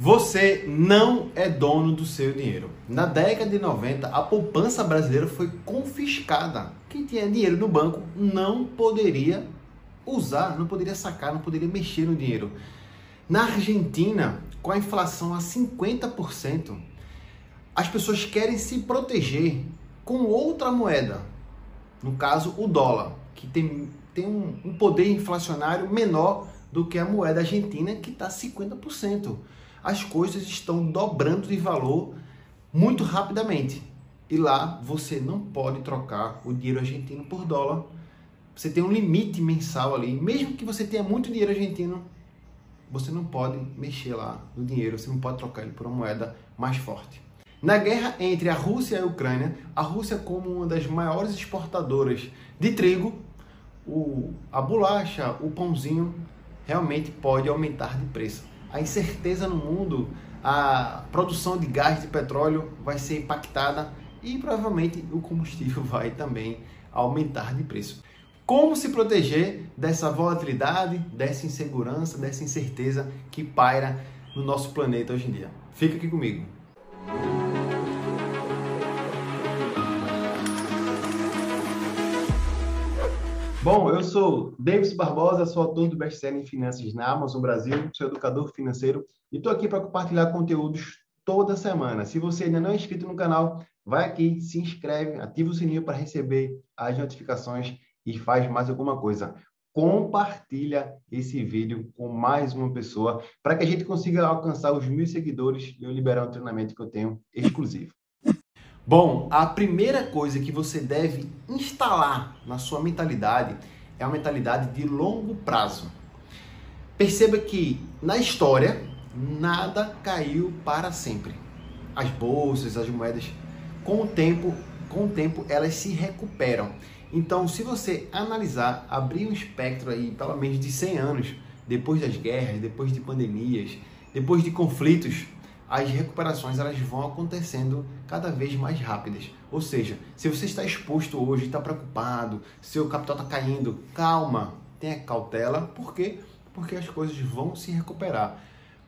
Você não é dono do seu dinheiro. Na década de 90, a poupança brasileira foi confiscada. Quem tinha dinheiro no banco não poderia usar, não poderia sacar, não poderia mexer no dinheiro. Na Argentina, com a inflação a 50%, as pessoas querem se proteger com outra moeda. No caso, o dólar, que tem, tem um, um poder inflacionário menor do que a moeda argentina, que está 50% as coisas estão dobrando de valor muito rapidamente. E lá você não pode trocar o dinheiro argentino por dólar. Você tem um limite mensal ali. Mesmo que você tenha muito dinheiro argentino, você não pode mexer lá no dinheiro, você não pode trocar ele por uma moeda mais forte. Na guerra entre a Rússia e a Ucrânia, a Rússia, como uma das maiores exportadoras de trigo, o, a bolacha, o pãozinho, realmente pode aumentar de preço a incerteza no mundo, a produção de gás de petróleo vai ser impactada e provavelmente o combustível vai também aumentar de preço. Como se proteger dessa volatilidade, dessa insegurança, dessa incerteza que paira no nosso planeta hoje em dia? Fica aqui comigo. Bom, eu sou Davis Barbosa, sou autor do best-seller em Finanças na Amazon Brasil, sou educador financeiro e estou aqui para compartilhar conteúdos toda semana. Se você ainda não é inscrito no canal, vai aqui, se inscreve, ativa o sininho para receber as notificações e faz mais alguma coisa. Compartilha esse vídeo com mais uma pessoa para que a gente consiga alcançar os mil seguidores e eu liberar um treinamento que eu tenho exclusivo. Bom, a primeira coisa que você deve instalar na sua mentalidade é a mentalidade de longo prazo. Perceba que na história nada caiu para sempre. As bolsas, as moedas, com o tempo, com o tempo elas se recuperam. Então, se você analisar, abrir um espectro aí, pelo menos de 100 anos, depois das guerras, depois de pandemias, depois de conflitos, as recuperações elas vão acontecendo cada vez mais rápidas. Ou seja, se você está exposto hoje, está preocupado, seu capital está caindo, calma, tenha cautela, por quê? Porque as coisas vão se recuperar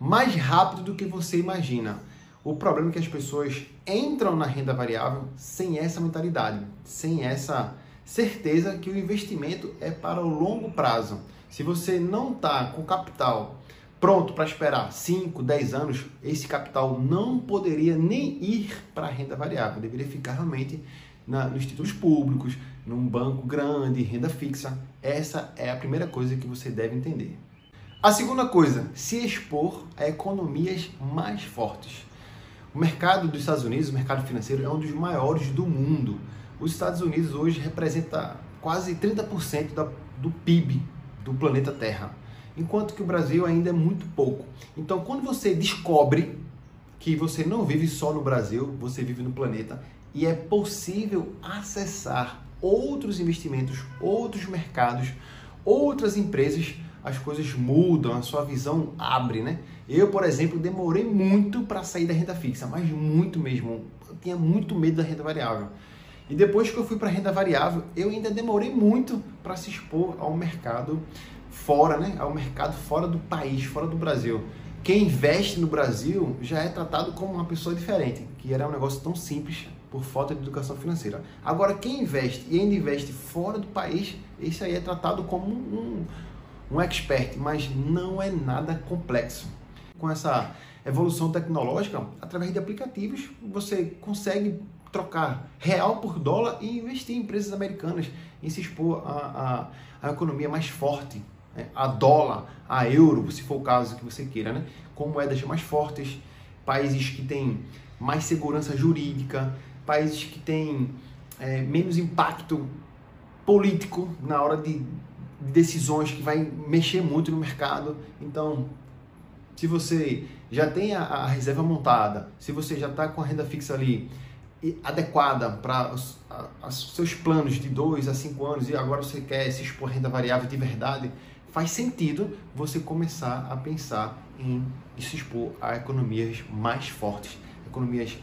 mais rápido do que você imagina. O problema é que as pessoas entram na renda variável sem essa mentalidade, sem essa certeza que o investimento é para o longo prazo. Se você não está com capital pronto para esperar 5, 10 anos, esse capital não poderia nem ir para a renda variável, deveria ficar realmente na, nos títulos públicos, num banco grande, renda fixa. Essa é a primeira coisa que você deve entender. A segunda coisa, se expor a economias mais fortes. O mercado dos Estados Unidos, o mercado financeiro, é um dos maiores do mundo. Os Estados Unidos hoje representa quase 30% da, do PIB do planeta Terra enquanto que o Brasil ainda é muito pouco. Então, quando você descobre que você não vive só no Brasil, você vive no planeta e é possível acessar outros investimentos, outros mercados, outras empresas, as coisas mudam, a sua visão abre, né? Eu, por exemplo, demorei muito para sair da renda fixa, mas muito mesmo. Eu tinha muito medo da renda variável. E depois que eu fui para renda variável, eu ainda demorei muito para se expor ao mercado fora, né, ao mercado fora do país, fora do Brasil. Quem investe no Brasil já é tratado como uma pessoa diferente, que era um negócio tão simples por falta de educação financeira. Agora, quem investe e ainda investe fora do país, esse aí é tratado como um, um expert, mas não é nada complexo. Com essa evolução tecnológica, através de aplicativos, você consegue trocar real por dólar e investir em empresas americanas, e se expor a, a, a economia mais forte né, a dólar, a euro, se for o caso que você queira, né? com moedas mais fortes, países que têm mais segurança jurídica, países que têm é, menos impacto político na hora de decisões que vai mexer muito no mercado. Então, se você já tem a, a reserva montada, se você já está com a renda fixa ali adequada para os, seus planos de 2 a 5 anos e agora você quer se expor renda variável de verdade, faz sentido você começar a pensar em se expor a economias mais fortes, economias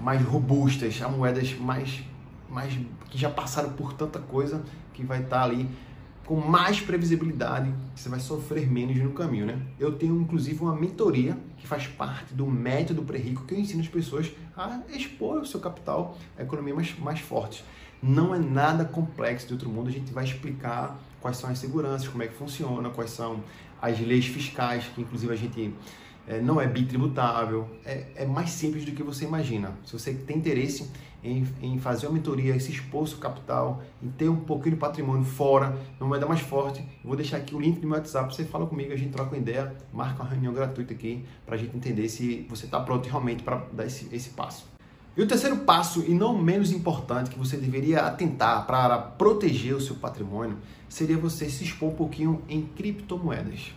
mais robustas, a moedas mais, mais que já passaram por tanta coisa que vai estar ali com mais previsibilidade, você vai sofrer menos no caminho, né? Eu tenho inclusive uma mentoria que faz parte do método pré-rico que eu ensino as pessoas a expor o seu capital a economia mais, mais forte. Não é nada complexo de outro mundo, a gente vai explicar quais são as seguranças, como é que funciona, quais são as leis fiscais, que inclusive a gente é, não é bitributável, é, é, mais simples do que você imagina. Se você tem interesse em, em fazer uma mentoria, se expor seu capital, em ter um pouquinho de patrimônio fora, numa moeda mais forte, vou deixar aqui o link do meu WhatsApp, você fala comigo, a gente troca uma ideia, marca uma reunião gratuita aqui para a gente entender se você está pronto realmente para dar esse, esse passo. E o terceiro passo, e não menos importante, que você deveria atentar para proteger o seu patrimônio, seria você se expor um pouquinho em criptomoedas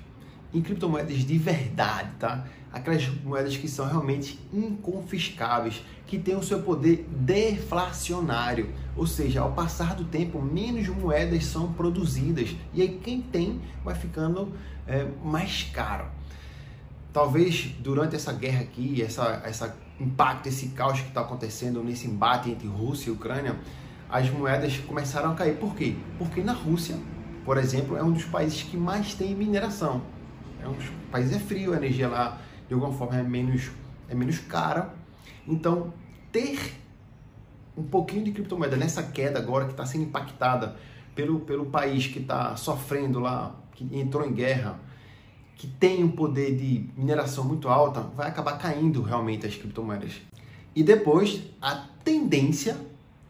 em criptomoedas de verdade, tá? Aquelas moedas que são realmente inconfiscáveis, que têm o seu poder deflacionário, ou seja, ao passar do tempo, menos moedas são produzidas e aí quem tem vai ficando é, mais caro. Talvez durante essa guerra aqui, essa, essa impacto, esse caos que está acontecendo nesse embate entre Rússia e Ucrânia, as moedas começaram a cair. Por quê? Porque na Rússia, por exemplo, é um dos países que mais tem mineração é um país é frio, a energia lá de alguma forma é menos, é menos cara. Então, ter um pouquinho de criptomoeda nessa queda agora que está sendo impactada pelo, pelo país que está sofrendo lá, que entrou em guerra, que tem um poder de mineração muito alta, vai acabar caindo realmente as criptomoedas. E depois a tendência,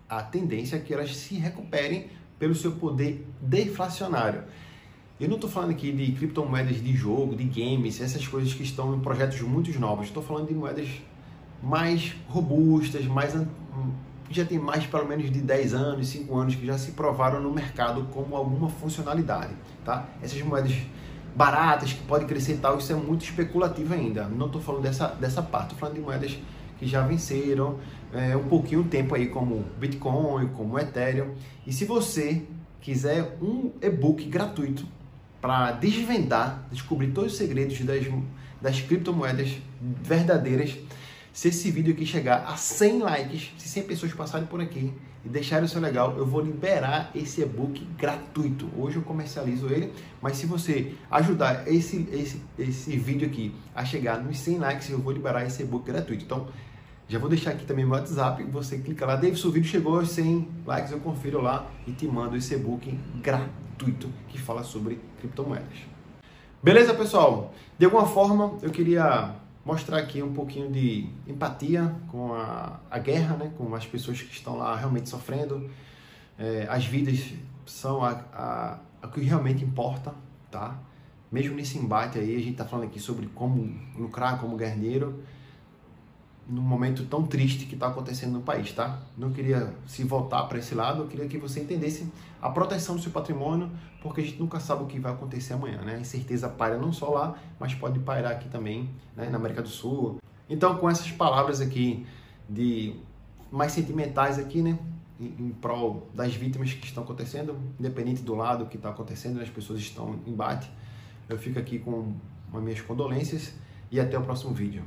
a tendência é que elas se recuperem pelo seu poder deflacionário. Eu não estou falando aqui de criptomoedas de jogo, de games, essas coisas que estão em projetos muito novos. Estou falando de moedas mais robustas, mais já tem mais pelo menos de 10 anos, 5 anos que já se provaram no mercado como alguma funcionalidade, tá? Essas moedas baratas que podem crescer e tal, isso é muito especulativo ainda. Não estou falando dessa, dessa parte, estou falando de moedas que já venceram é, um pouquinho tempo aí, como Bitcoin, como Ethereum. E se você quiser um e-book gratuito para desvendar, descobrir todos os segredos das, das criptomoedas verdadeiras. Se esse vídeo aqui chegar a 100 likes, se 100 pessoas passarem por aqui e deixarem o seu legal, eu vou liberar esse e-book gratuito. Hoje eu comercializo ele, mas se você ajudar esse, esse, esse vídeo aqui a chegar nos 100 likes, eu vou liberar esse e-book gratuito. Então, já vou deixar aqui também meu WhatsApp, você clica lá, David, o vídeo chegou aos 100 likes, eu confiro lá e te mando esse e-book gratuito que fala sobre criptomoedas. Beleza, pessoal? De alguma forma, eu queria mostrar aqui um pouquinho de empatia com a, a guerra, né? com as pessoas que estão lá realmente sofrendo. É, as vidas são a, a, a que realmente importa, tá? Mesmo nesse embate aí, a gente está falando aqui sobre como lucrar como guerreiro num momento tão triste que está acontecendo no país, tá? Não queria se voltar para esse lado, eu queria que você entendesse a proteção do seu patrimônio, porque a gente nunca sabe o que vai acontecer amanhã, né? A incerteza paira não só lá, mas pode pairar aqui também, né? na América do Sul. Então, com essas palavras aqui de mais sentimentais aqui, né? Em, prol das vítimas que estão acontecendo, independente do lado que está acontecendo, as pessoas estão em embate. Eu fico aqui com as minhas condolências e até o próximo vídeo.